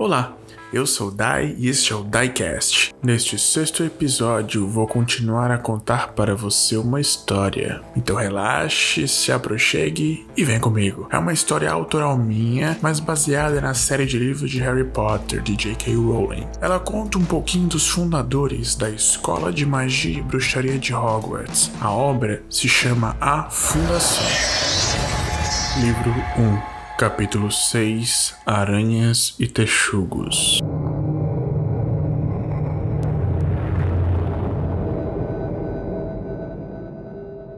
Olá, eu sou Dai e este é o Diecast. Neste sexto episódio, vou continuar a contar para você uma história. Então relaxe, se aproxime e vem comigo. É uma história autoral minha, mas baseada na série de livros de Harry Potter de J.K. Rowling. Ela conta um pouquinho dos fundadores da Escola de Magia e Bruxaria de Hogwarts. A obra se chama A Fundação. Livro 1 Capítulo 6 Aranhas e Texugos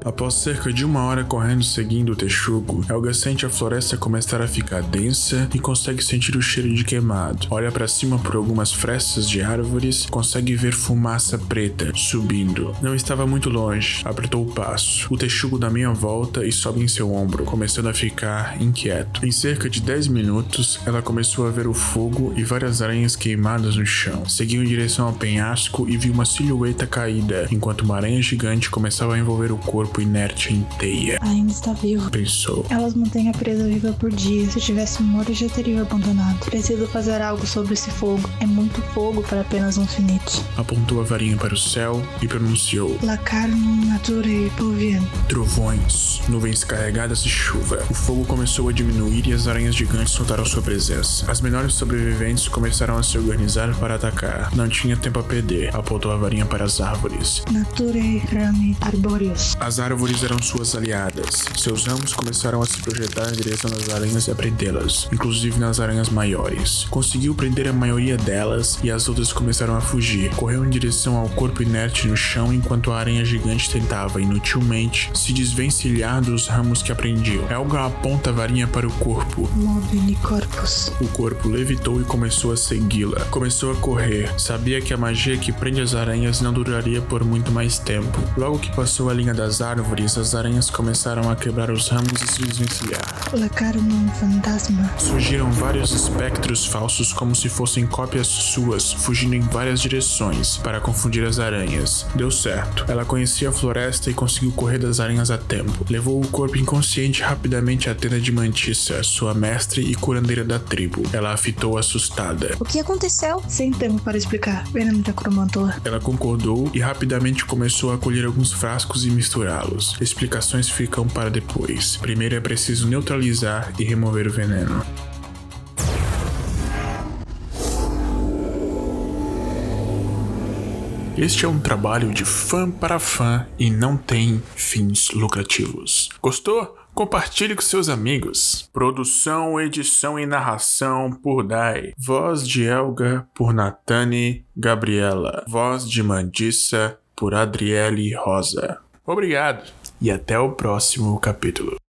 Após cerca de uma hora correndo seguindo o texugo, Helga sente a floresta começar a ficar densa e consegue sentir o cheiro de queimado. Olha para cima por algumas frestas de árvores, consegue ver fumaça preta subindo. Não estava muito longe, apertou o passo. O texugo dá meia volta e sobe em seu ombro, começando a ficar inquieto. Em cerca de 10 minutos, ela começou a ver o fogo e várias aranhas queimadas no chão. Seguiu em direção ao penhasco e viu uma silhueta caída, enquanto uma aranha gigante começava a envolver o corpo corpo inerte em teia. Ainda está vivo. Pensou. Elas mantêm a presa viva por dia. Se tivesse morto, já teria abandonado. Preciso fazer algo sobre esse fogo. É muito fogo para apenas um finite. Apontou a varinha para o céu e pronunciou: La carne nature pluvien. Trovões, nuvens carregadas de chuva. O fogo começou a diminuir e as aranhas gigantes soltaram sua presença. As menores sobreviventes começaram a se organizar para atacar. Não tinha tempo a perder. Apontou a varinha para as árvores. Nature rami arbóreos. As árvores eram suas aliadas. Seus ramos começaram a se projetar em direção das aranhas e a prendê-las, inclusive nas aranhas maiores. Conseguiu prender a maioria delas e as outras começaram a fugir. Correu em direção ao corpo inerte no chão enquanto a aranha gigante tentava, inutilmente, se desvencilhar dos ramos que aprendiu. Helga aponta a varinha para o corpo. Mobile corpus. O corpo levitou e começou a segui-la. Começou a correr. Sabia que a magia que prende as aranhas não duraria por muito mais tempo. Logo que passou a linha das árvores, as aranhas começaram a quebrar os ramos e se desvencilhar. Colocaram um fantasma. Surgiram vários espectros falsos como se fossem cópias suas, fugindo em várias direções para confundir as aranhas. Deu certo. Ela conhecia a floresta e conseguiu correr das aranhas a tempo. Levou o corpo inconsciente rapidamente à tenda de Mantissa, sua mestre e curandeira da tribo. Ela a fitou assustada. O que aconteceu? Sem tempo para explicar. Veneno de acromantor. Ela concordou e rapidamente começou a colher alguns frascos e misturar los Explicações ficam para depois. Primeiro é preciso neutralizar e remover o veneno. Este é um trabalho de fã para fã e não tem fins lucrativos. Gostou? Compartilhe com seus amigos. Produção, edição e narração por Dai. Voz de Elga por Natane Gabriela. Voz de Mandissa por Adriele Rosa. Obrigado e até o próximo capítulo.